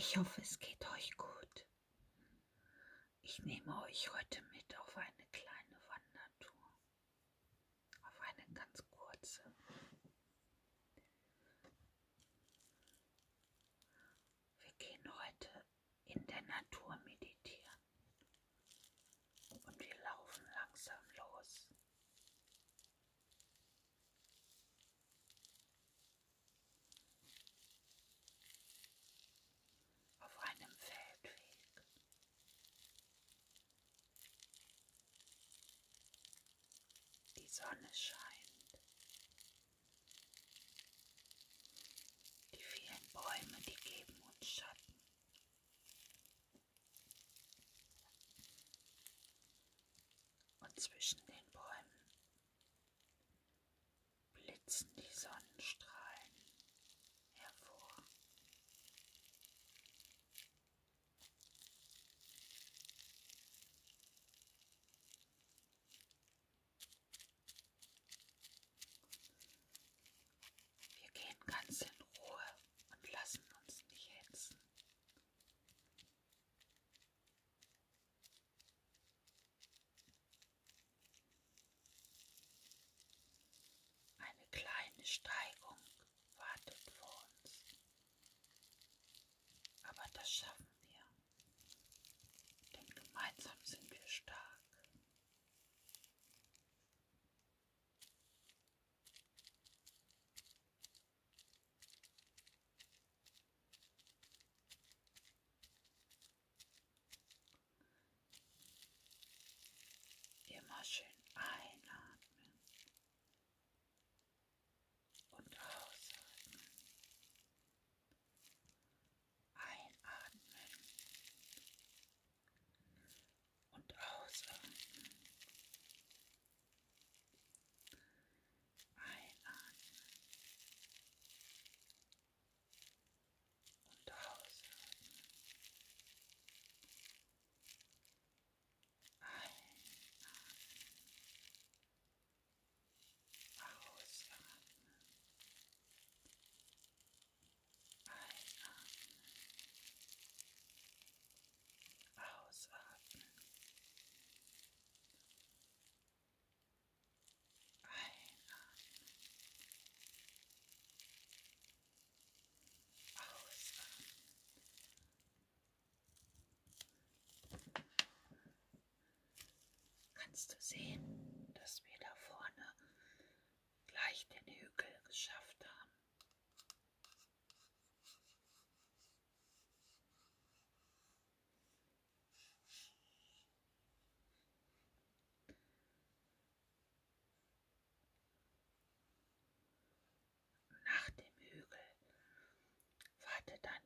Ich hoffe, es geht euch gut. Ich nehme euch heute mit Die Sonne scheint. Die vielen Bäume, die geben uns Schatten. Und zwischen den Bäumen blitzen die Sonnenstrahlen hervor. Wir gehen ganz in Ruhe und lassen uns nicht hetzen. Eine kleine Steigung wartet vor uns. Aber das schaffen wir. Denn gemeinsam sind wir stark. Immer schön Kannst du sehen, dass wir da vorne gleich den Hügel geschafft haben? Nach dem Hügel wartet ein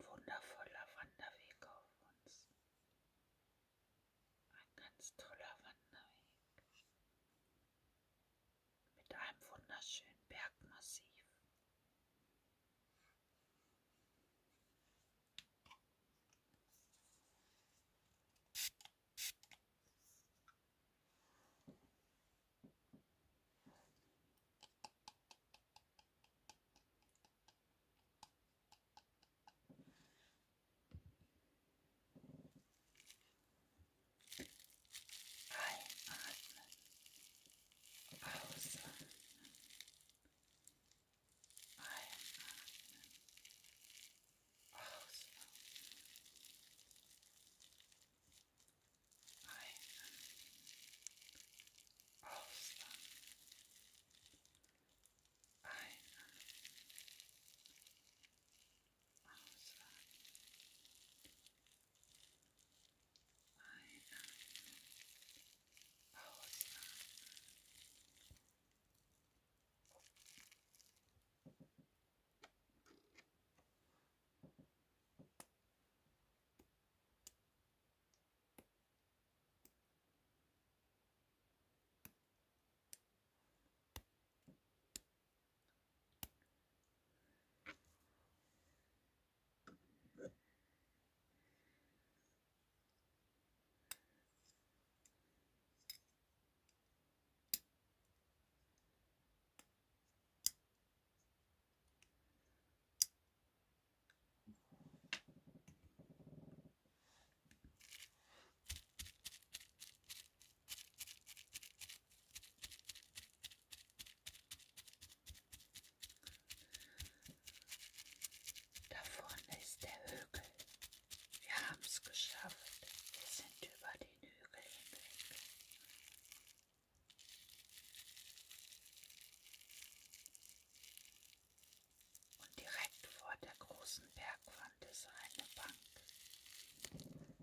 großen Bergwand ist eine Bank.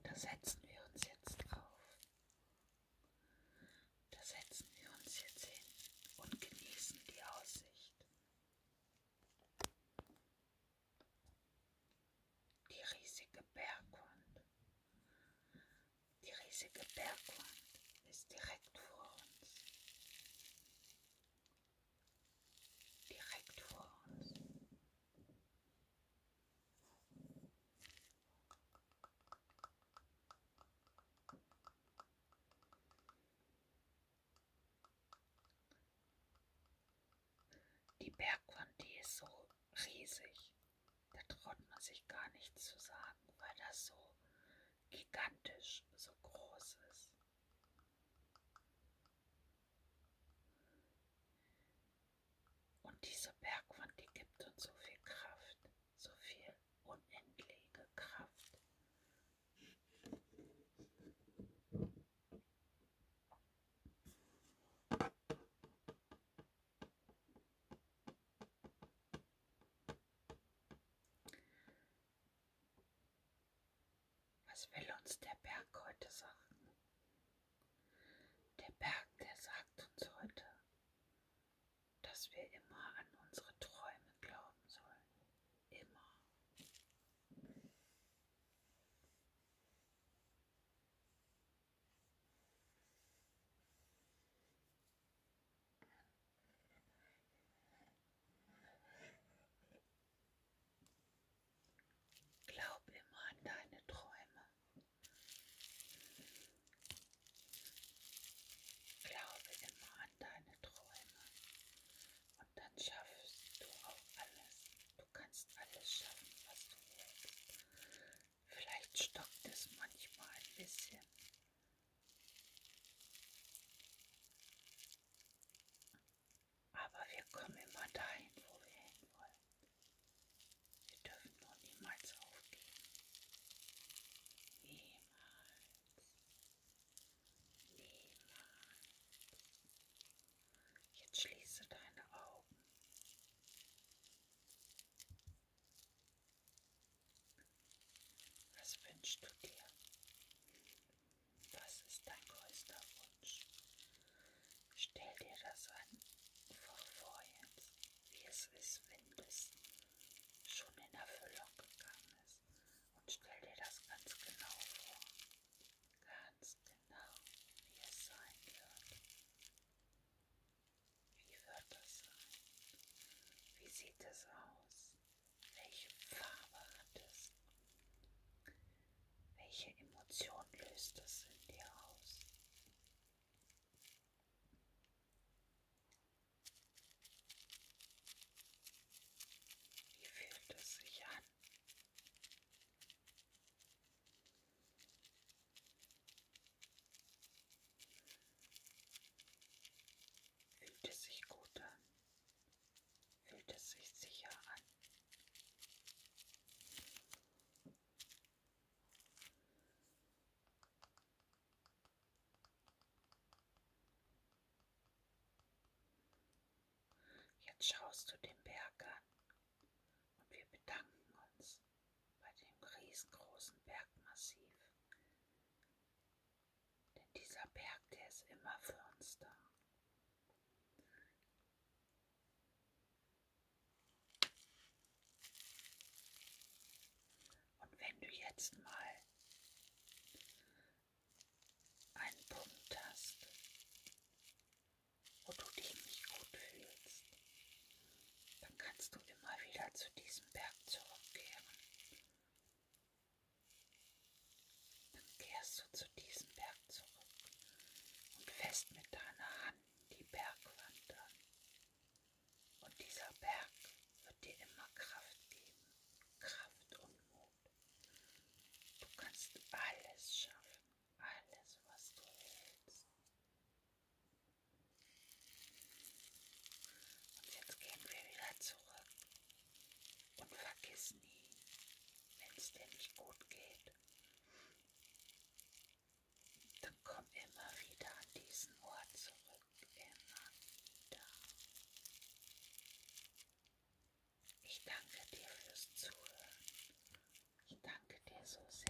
Da setzen wir uns jetzt drauf. Da setzen wir uns jetzt hin und genießen die Aussicht. Die riesige Bergwand. Die riesige Bergwand ist direkt vor uns. Direkt vor uns. Bergwand, die ist so riesig. Da traut man sich gar nichts zu sagen, weil das so gigantisch, so groß ist. Und diese Bergwand, die gibt uns so viel Kraft, so viel unendliche Kraft. Was will uns der Berg heute sagen? Der Berg, der sagt uns heute, dass wir immer an unsere Träume glauben sollen. Immer. Glaub immer an deine Träume. Glaube immer an deine Träume. Und dann schaffst du auch alles. Du kannst alles schaffen, was du willst. Vielleicht stockt es manchmal ein bisschen. Aber wir kommen immer dahin, wo wir hinwollen. Wir dürfen nur niemals aufgeben. Niemals. Niemals. Jetzt schließe deine Augen. Was wünschst du dir? Was ist dein größter Wunsch? Stell dir das einfach vor jetzt, ist, wenn das schon in Erfüllung gegangen ist. Und stell dir das ganz genau vor. Ganz genau, wie es sein wird. Wie wird das sein? Wie sieht es aus? Welche Farbe hat es? Welche Emotion löst es in dir aus? Wie fühlt es sich an? Fühlt es sich gut an? Fühlt es sich sicher an? Jetzt schaust du den Berg an und wir bedanken uns bei dem riesengroßen Bergmassiv. Denn dieser Berg, der ist immer für uns da. Und wenn du jetzt mal es nie, wenn es dir nicht gut geht. Dann komm immer wieder an diesen Ort zurück, immer wieder. Ich danke dir fürs Zuhören. Ich danke dir so sehr.